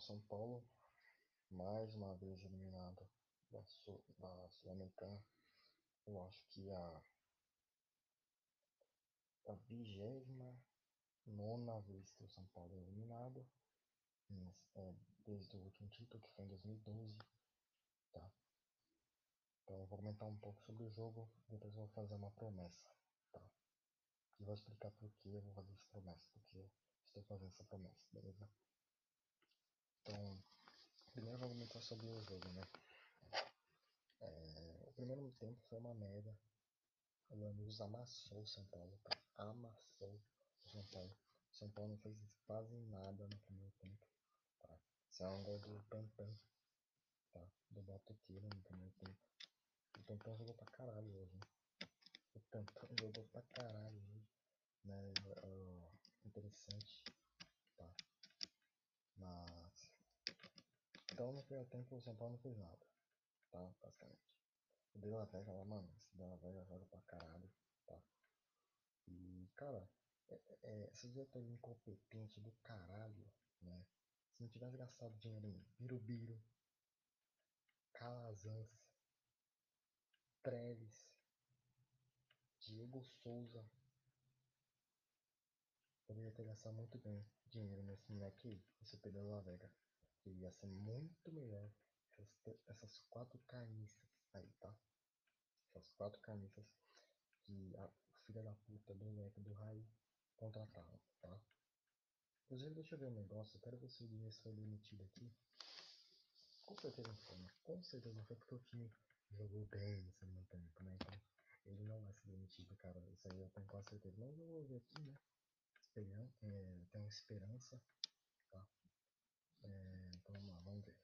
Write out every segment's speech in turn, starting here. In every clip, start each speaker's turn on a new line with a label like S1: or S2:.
S1: São Paulo, mais uma vez eliminado da Sul-Americana. Eu acho que a, a vigésima nona vez que o São Paulo é eliminado, é, desde o último título, que foi em 2012. Tá? Então, eu vou comentar um pouco sobre o jogo, depois eu vou fazer uma promessa. Tá? E vou explicar por que eu vou fazer essa promessa, porque estou fazendo essa promessa, beleza? Então, primeiro vou comentar sobre o jogo, né? É, o primeiro tempo foi uma merda. O Lanús amassou o São Paulo? Amassou o São Paulo. O São Paulo não fez quase nada no primeiro tempo, tá? Isso é um gol do Pampan, tá? Do Botoqueiro no primeiro tempo. O Pampan jogou pra caralho hoje? O Pampan jogou pra caralho hoje, né? Uh, interessante, tá? Mas... Então no primeiro tempo o São Paulo não fez nada, tá? Basicamente. O De Vega lá, mano, esse De Vega joga pra caralho, tá? E, cara, é, é, esse diretor incompetente do caralho, né? Se não tivesse gastado dinheiro em Birubiru, Calazans, Treves, Diego Souza, poderia ter gastado muito bem dinheiro nesse moleque esse Pedro La Vega. Ia ser muito melhor essas, essas quatro carniças aí, tá? Essas quatro carniças que a filha da puta do moleque do Rai contrataram, tá? Inclusive, deixa eu ver um negócio, eu quero ver se o foi demitido aqui. Com certeza não foi, né? Com certeza não foi porque o time jogou bem segundo tempo, né? Então, ele não vai ser demitido, cara. Isso aí eu tenho quase certeza. Mas eu vou ver aqui, né? Esperan é, tenho esperança, vamos ver.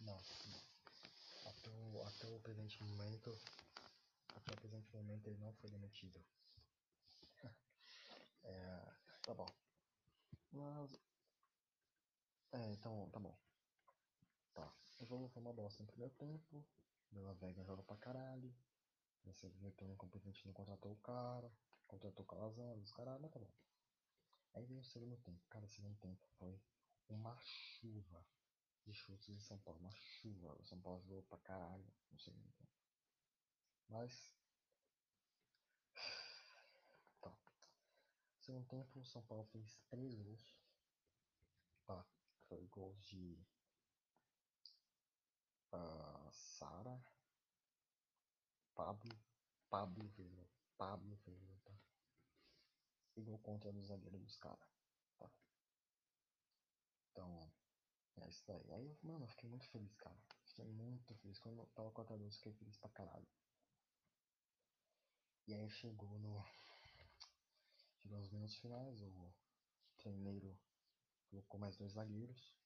S1: Não, não. Até o, até o presente momento, até o presente momento ele não foi demitido. É, tá bom. Mas, é, então, tá bom. Tá, o jogo foi uma bosta no primeiro tempo, Bela Vega joga pra caralho, esse diretor incompetente não contratou o cara, contratou o Calazans, os caras, mas tá bom. Aí vem o segundo tempo, cara, o segundo tempo foi uma chuva de chutes em São Paulo. Uma chuva. O São Paulo jogou pra caralho no segundo tempo. Mas. Tá. No segundo tempo, o São Paulo fez três gols. Tá. Foi gols de. Uh, Sara. Pablo. Pablo fez Pablo fez tá? E gol contra do zagueiro dos caras. Tá. Então. É isso daí. Aí, mano, eu fiquei muito feliz, cara. Fiquei muito feliz. Quando eu tava 4x2, eu fiquei feliz pra caralho. E aí chegou no. Nos minutos finais, o treineiro colocou mais dois zagueiros.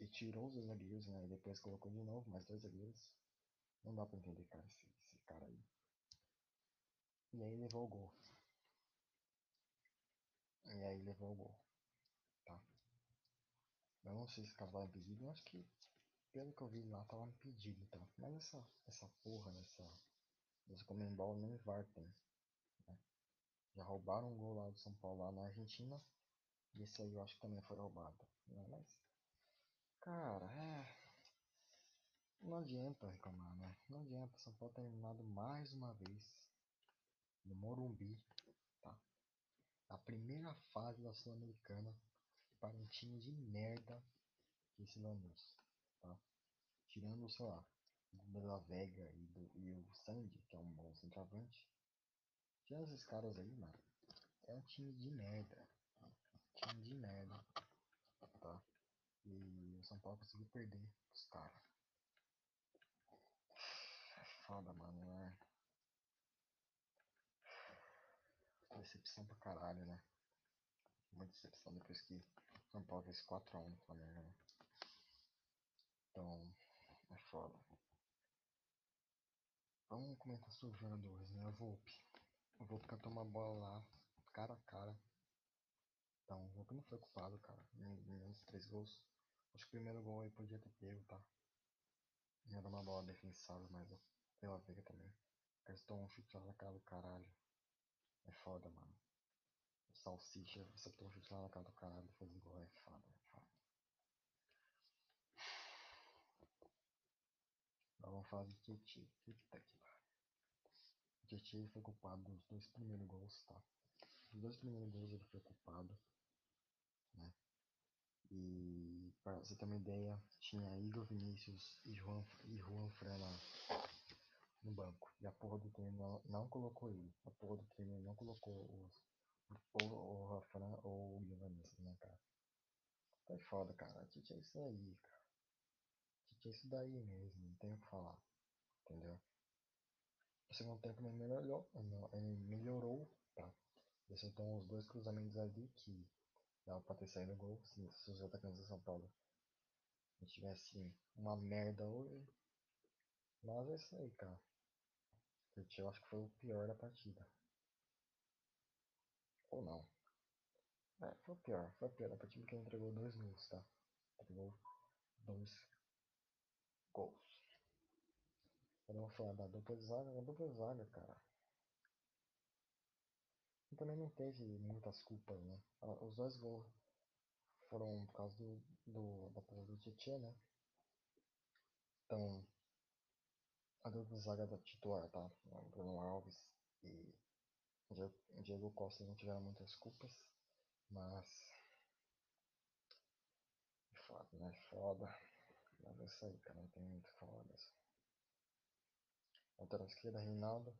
S1: E tirou os dois zagueiros, né? E depois colocou de novo mais dois zagueiros. Não dá pra entender, cara, esse, esse cara aí. E aí levou o gol. E aí levou o gol. Tá? Eu não sei se vai impedido, eu acho que pelo que eu vi lá tava impedido, tá? Mas essa, essa porra, essa, essa Comembol nem VAR tem. Já roubaram um gol lá do São Paulo lá na Argentina. E esse aí eu acho que também foi roubado. Né? Mas, cara, é. Não adianta reclamar, né? Não adianta. São Paulo ter eliminado mais uma vez no Morumbi, tá? A primeira fase da Sul-Americana para um time de merda que esse Lanús, tá? Tirando, sei lá, o Bela Vega e, do, e o Sandy, que é um bom centroavante. Tirando esses caras aí, mano, é um time de merda. Time de merda, tá? E o São Paulo conseguiu perder os caras. É foda, mano, né? Decepção pra caralho, né? Uma decepção depois que São Paulo fez 4x1 no Flamengo, né? Então, é foda. Vamos comentar sobre os jogadores, né? Volpe. O Volta toma a bola lá, cara a cara. Então, o Volta não foi culpado, cara. Dos três gols. Acho que o primeiro gol aí podia ter pego, tá? Dar uma bola defensável, mas pela Veiga também. Tomam um chute lá na cara do caralho. É foda, mano. O Salsicha, você toma um chute lá na cara do caralho e faz gol. É foda, é foda. Agora vamos falar de Tietchan. Puta que pariu. Tietchan foi culpado dos dois primeiros gols, tá? Os dois primeiros gols ele foi culpado. Né? E pra você ter uma ideia, tinha Igor Vinícius e Juan, e Juan Fran no banco. E a porra do treino não, colocou ele. A porra do treino não colocou os, ou o Rafran ou o Giovannis, né, cara? Tá foda, cara. Tite é isso aí, cara. Tite é isso daí mesmo, não tem o que falar. Entendeu? O segundo tempo ele melhorou, ele melhorou, tá? Ele acertou uns dois cruzamentos ali que dava pra ter saído o gol se, se os atacantes do São Paulo não tivessem uma merda hoje. Mas é isso aí, cara. Eu acho que foi o pior da partida. Ou não. É, foi o pior. Foi o pior da partida porque entregou dois gols, tá? Entregou dois gols. Podemos falar da dupla zaga, a dupla zaga, cara. E também não teve muitas culpas, né? Os dois gols foram por causa do, do da presa do Tietchan, né? Então, a dupla zaga da titular, tá? Bruno Alves e Diego Costa não tiveram muitas culpas, mas. É foda, né? Foda. Mas é isso aí, cara. Não tem muito o que falar disso. Lateral esquerda, Reinaldo.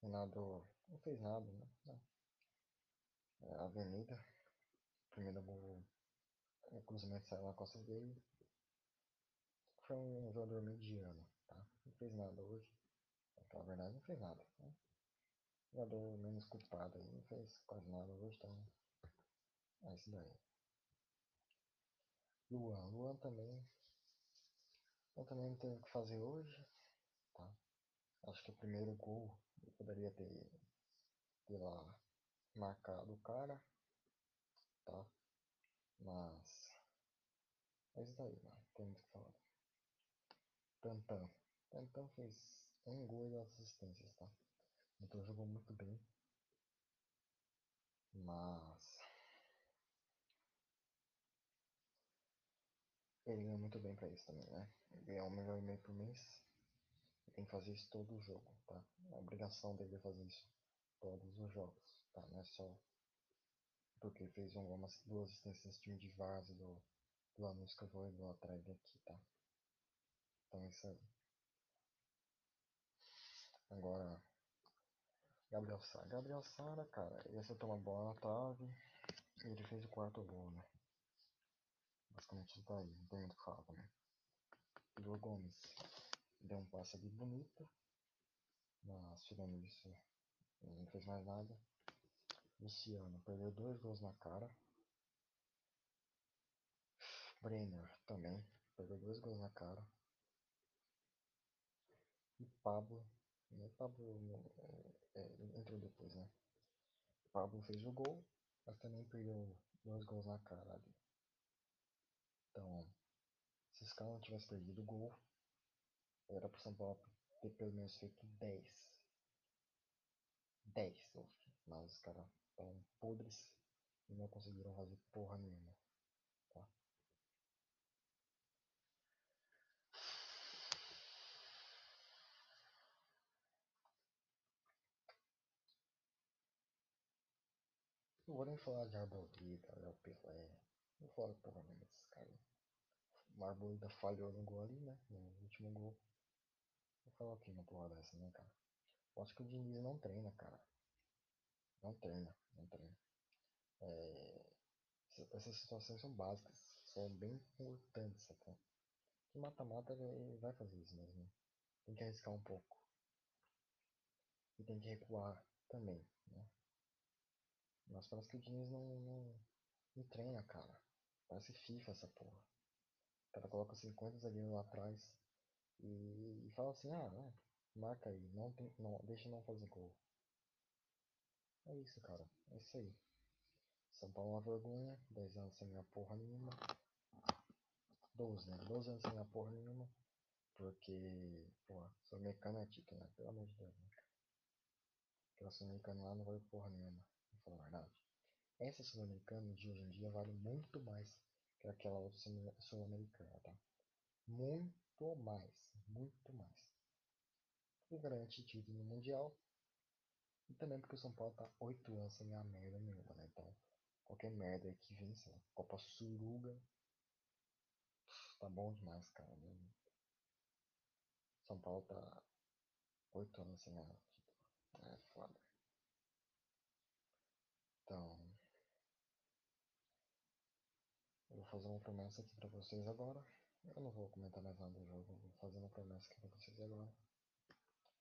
S1: Reinaldo não fez nada, né? É, Avenida. Primeiro gol. O cruzamento saiu na costa dele. Foi um jogador mediano, tá? Não fez nada hoje. Na verdade, não fez nada. Né? Jogador menos culpado aí. Não fez quase nada hoje, então. É isso daí. Luan. Luan também. Eu também não tenho o que fazer hoje. Acho que o primeiro gol eu poderia ter, ter lá marcado o cara. Tá? Mas. É isso daí, mano. Tem muito que falar. Tantan. Tantan fez um gol e duas assistências, tá? Então jogou muito bem. Mas. Ele ganha muito bem pra isso também, né? Ganhar um milhão e meio por mês. Tem que fazer isso todo o jogo, tá? É obrigação dele fazer isso todos os jogos, tá? Não é só porque fez algumas duas assistências de vaso do, do anúncio que eu vou, vou atrás daqui, tá? Então isso aí. Agora, Gabriel Sara. Gabriel Sara, cara, ele acertou uma bola na trave e ele fez o quarto gol, né? Basicamente isso daí, não tem muito o que falar também. Igor Gomes deu um passe ali bonito, mas tirando isso, não fez mais nada. Luciano perdeu dois gols na cara. Brenner também perdeu dois gols na cara. E Pablo, né? Pablo é, entrou depois, né? Pablo fez o gol, mas também perdeu dois gols na cara ali. Então, se os caras não tivessem perdido o gol, era pro São Paulo ter pelo menos feito 10. 10, mas os caras estão podres e não conseguiram fazer porra nenhuma. Tá? Não vou nem falar de Arboleda, Léo Pelé. Não vou falar porra nenhuma desses caras. O Arboleda falhou no gol ali, né? No último gol. Vou falar o que uma porra dessa, né, cara? Eu acho que o Diniz não treina, cara. Não treina, não treina. É... Essas situações são básicas, são bem importantes até. Que mata-mata ele vai fazer isso mesmo. Tem que arriscar um pouco. E tem que recuar também, né? Mas parece que o Diniz não, não, não treina, cara. Parece FIFA essa porra. O cara coloca 50 zagueiros lá atrás e, e fala assim, ah, né? Marca aí, não tem, não, deixa não fazer gol. É isso, cara. É isso aí. São Paulo é uma vergonha. 10 anos sem ganhar porra nenhuma. 12, né? 12 anos sem ganhar porra nenhuma. Porque, pô, Sul-Americano é título, né? Pelo amor de Deus, né? Aquela Sul-Americana lá não vale porra nenhuma. Vou falar a verdade. Essa Sul-Americana de hoje em dia vale muito mais que aquela outra Sul-Americana, tá? Muito mais. Muito mais. E garante título no Mundial. E também porque o São Paulo tá 8 anos sem ganhar merda nenhuma, né? Então, qualquer merda que lá, Copa Suruga. Tá bom demais, cara. Né? São Paulo tá 8 anos sem ganhar. É foda. Então, eu vou fazer uma promessa aqui pra vocês agora. Eu não vou comentar mais nada do jogo, vou fazer uma promessa aqui pra vocês agora.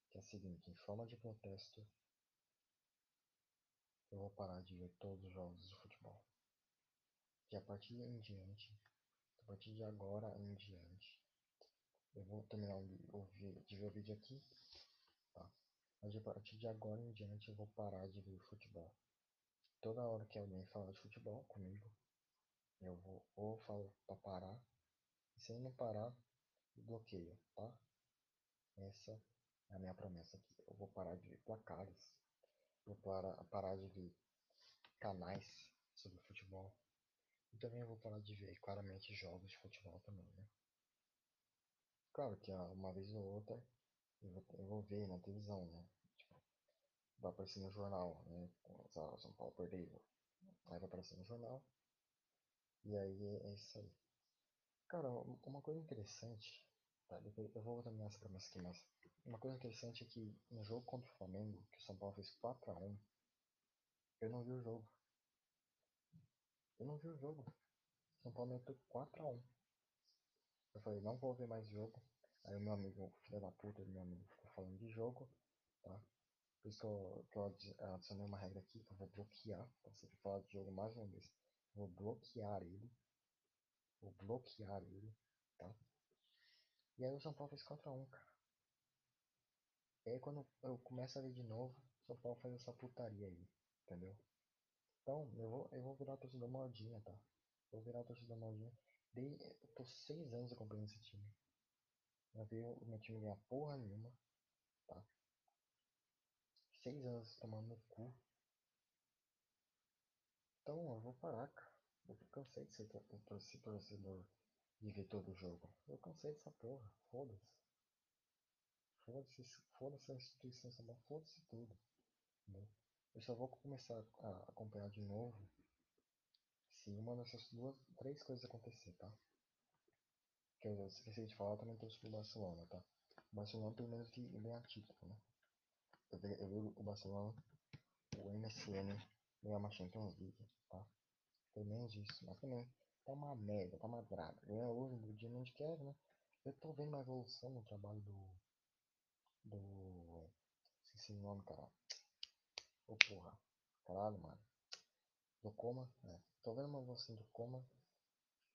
S1: Que é a seguinte, em forma de protesto, eu vou parar de ver todos os jogos de futebol. Que a partir em diante, a partir de agora em diante, eu vou terminar de ver o vídeo aqui, tá? Mas a partir de agora em diante eu vou parar de ver futebol. Toda hora que alguém falar de futebol comigo, eu vou ou falo pra parar, e se não parar, eu bloqueio, tá? Essa é a minha promessa aqui. Eu vou parar de ver placares, vou parar, parar de ver canais sobre futebol. E também vou parar de ver claramente jogos de futebol também, né? Claro que uma vez ou outra eu vou, eu vou ver na televisão, né? Tipo, vai aparecer no jornal, né? São Paulo perdeu. Aí vai aparecer no jornal. E aí é isso aí. Cara, uma coisa interessante, tá? Depois eu vou terminar essa promessa aqui, mas uma coisa interessante é que no jogo contra o Flamengo, que o São Paulo fez 4x1, eu não vi o jogo. Eu não vi o jogo. São Paulo meteu 4x1. Eu falei, não vou ver mais jogo. Aí meu amigo, filho da puta, meu amigo, ficou falando de jogo, tá? Por isso que eu, que eu adicionei uma regra aqui que eu vou bloquear. Pra você falar de jogo mais uma vez. Vou bloquear ele. Vou bloquear ele, tá? E aí o São Paulo fez 4x1, cara. E aí quando eu começo a ver de novo, o São Paulo faz essa putaria aí, entendeu? Então, eu vou, eu vou virar torcedor modinha, tá? Vou virar torcedor modinha. Dei, eu tô seis anos acompanhando esse time. Não vi o meu time ganhar porra nenhuma, tá? Seis anos tomando no cu. Então eu vou parar, cara. Eu cansei de ser torcedor de ver todo o jogo. Eu cansei dessa porra. Foda-se. Foda-se foda a instituição foda-se tudo. Eu só vou começar a acompanhar de novo se uma dessas duas, três coisas acontecer, tá? Que eu esqueci de falar, também trouxe pro Barcelona, tá? O Barcelona pelo menos que ganhar título, né? Eu eu vi o Barcelona, o MSN, ganhar uma Champions League, tá? Pelo menos isso, mas também tá uma merda, tá uma draga. Ganha hoje no dia não quer, né? Eu tô vendo uma evolução no trabalho do. Do. Esqueci o nome, cara. Ô porra. Caralho, mano. Do Coma, é. Tô vendo uma evolução do Coma.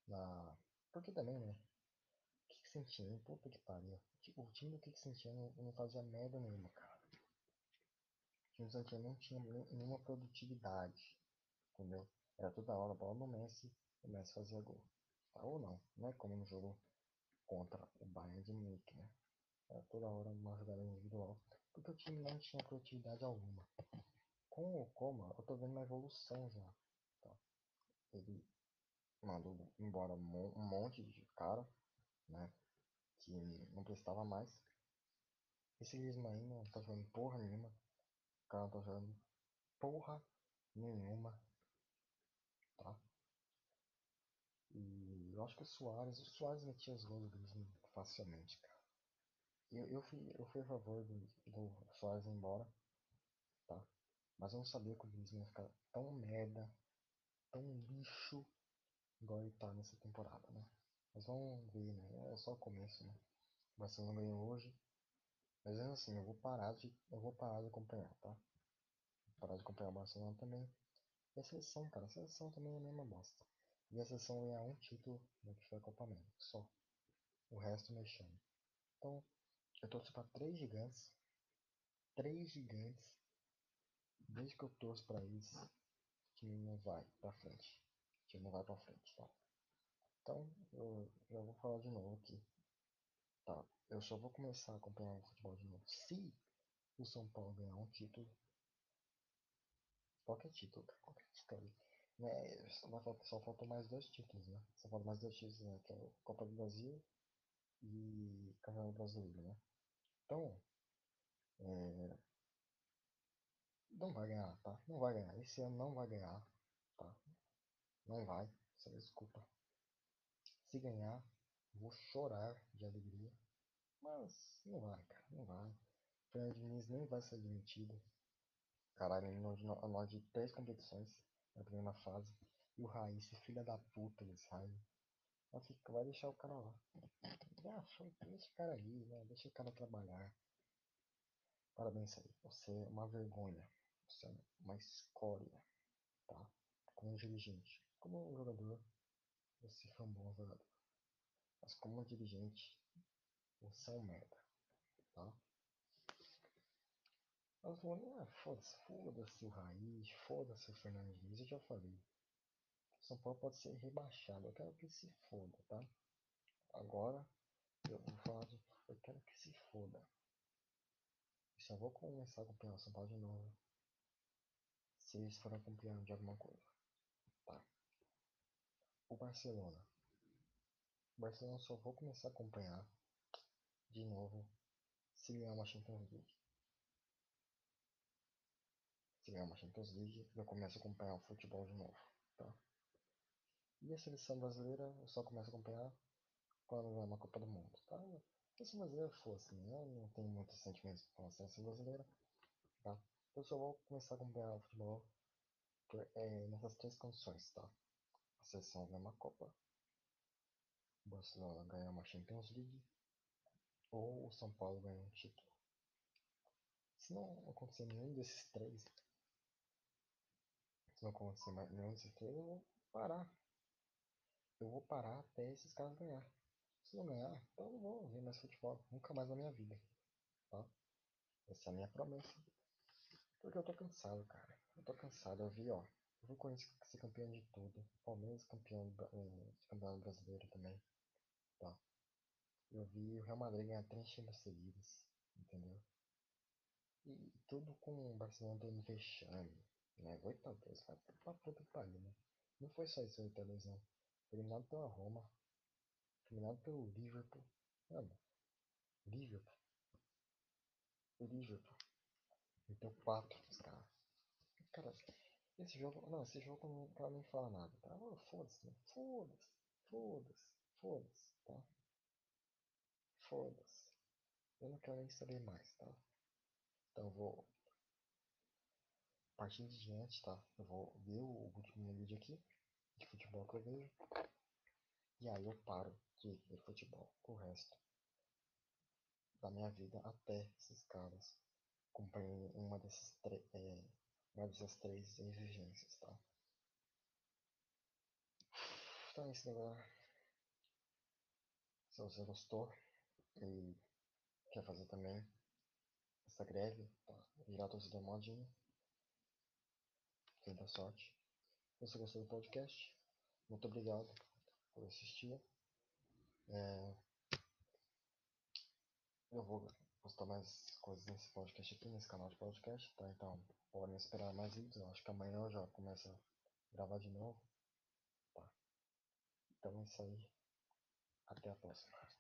S1: Na. Porque também, né? O que sentia? Puta que pariu. O time do que sentia não, não fazia merda nenhuma, cara. O time do não tinha nenhuma produtividade. Entendeu? Era toda hora a bola no Messi, o Messi fazia gol. Tá? Ou não, não é como no jogo contra o Bayern de Munique, né? Era toda hora uma jogada individual, porque o time não tinha produtividade alguma. Com o Coma, eu tô vendo uma evolução já. Tá? Ele mandou embora um monte de cara, né? Que não prestava mais. Esse Griezmann não tá jogando porra nenhuma. O cara não tá jogando porra nenhuma tá? E eu acho que o Soares, o Soares metia os gols do Griezmann facilmente, cara. Eu, eu, fui, eu fui a favor do, do Soares ir embora, tá? Mas eu não sabia que o Griezmann ia ficar tão merda, tão lixo, igual ele tá nessa temporada, né? Mas vamos ver, né? É só o começo, né? O Barcelona ganhou hoje. Mas assim, eu vou parar de, eu vou parar de acompanhar, tá? Vou parar de acompanhar o Barcelona também. E a seleção, cara, a seleção também é a mesma bosta. E a seleção ganhar um título no que foi a Copa América, só. O resto mexendo. Então, eu torço para três gigantes. Três gigantes desde que eu torço pra eles, time não vai pra frente. Time não vai pra frente, tá? Então, eu já vou falar de novo aqui. Tá, eu só vou começar a acompanhar o futebol de novo se o São Paulo ganhar um título. Qualquer título, qualquer título. Né, só, só faltam mais dois títulos, né? Só faltam mais dois títulos, né? Que é a Copa do Brasil e Campeonato Brasileiro, né? Então, é, não vai ganhar, tá? Não vai ganhar. Esse ano não vai ganhar, tá? Não vai, só desculpa. Se ganhar, vou chorar de alegria. Mas não vai, cara, não vai. O Fernando Diniz nem vai ser admitido. Caralho, ele não de três competições na primeira fase. E o Raiz, filha da puta desse Raiz. Vai deixar o cara lá. Ah, deixa o cara aí, né? Deixa o cara trabalhar. Parabéns aí. Você é uma vergonha. Você é uma escória, tá? Como dirigente. Como jogador, você foi um bom jogador. Mas como dirigente, você é um merda, tá? Ela falou, ah, foda-se, foda-se o Raiz, foda-se o Fernando eu já falei. São Paulo pode ser rebaixado, eu quero que se foda, tá? Agora, eu vou falar de, eu quero que se foda. Eu só vou começar a acompanhar o São Paulo de novo. Se eles forem campeão de alguma coisa, tá? O Barcelona. O Barcelona só vou começar a acompanhar de novo se ganhar uma Champions League. Ganhar uma Champions League, eu começo a acompanhar o futebol de novo, tá? E a seleção brasileira eu só começo a acompanhar quando ganhar uma Copa do Mundo, tá? A seleção brasileira fosse, né? Eu não tenho muitos sentimentos com a seleção brasileira, tá? Eu só vou começar a acompanhar o futebol por, é, nessas três condições, tá? A seleção ganha uma Copa, o Barcelona ganha uma Champions League, ou o São Paulo ganha um título. Se não acontecer nenhum desses três, se não acontecer mais nenhum desses três, eu vou parar. Eu vou parar até esses caras ganhar. Se não ganhar, então eu não vou ver mais futebol. Nunca mais na minha vida. Tá? Essa é a minha promessa. Porque eu tô cansado, cara. Eu tô cansado. Eu vi, ó. Eu vi o Corinthians ser campeão de tudo. Palmeiras campeão eh, de campeonato brasileiro também. Tá? Eu vi o Real Madrid ganhar três times seguidos. Entendeu? E tudo com o Barcelona dando vexame. Né? 8 a 2 vai pra puta que pariu, né? Não foi só isso 8 a 2 não. Foi eliminado pela Roma. Foi eliminado pelo Liverpool. Mano. Liverpool. Liverpool. Então 4 os caras. Cara, esse jogo. Não, esse jogo não quero nem falar nada, tá? Oh, foda-se, foda-se, foda-se, foda-se, tá? Foda-se. Eu não quero nem saber mais, tá? Então vou. A partir de diante, tá? Eu vou ver o último vídeo aqui de futebol que eu vejo. E aí eu paro de ver futebol o resto da minha vida até esses caras cumprem uma dessas, é, uma dessas três exigências, tá? Então é isso, galera. Se você gostou e quer fazer também essa greve, tá? virar torcedor modinho, tenta sorte. Você gostou do podcast, muito obrigado por assistir. É, eu vou postar mais coisas nesse podcast aqui, nesse canal de podcast, tá? Então, podem esperar mais vídeos. Eu acho que amanhã eu já começo a gravar de novo, tá? Então é isso aí. Até a próxima.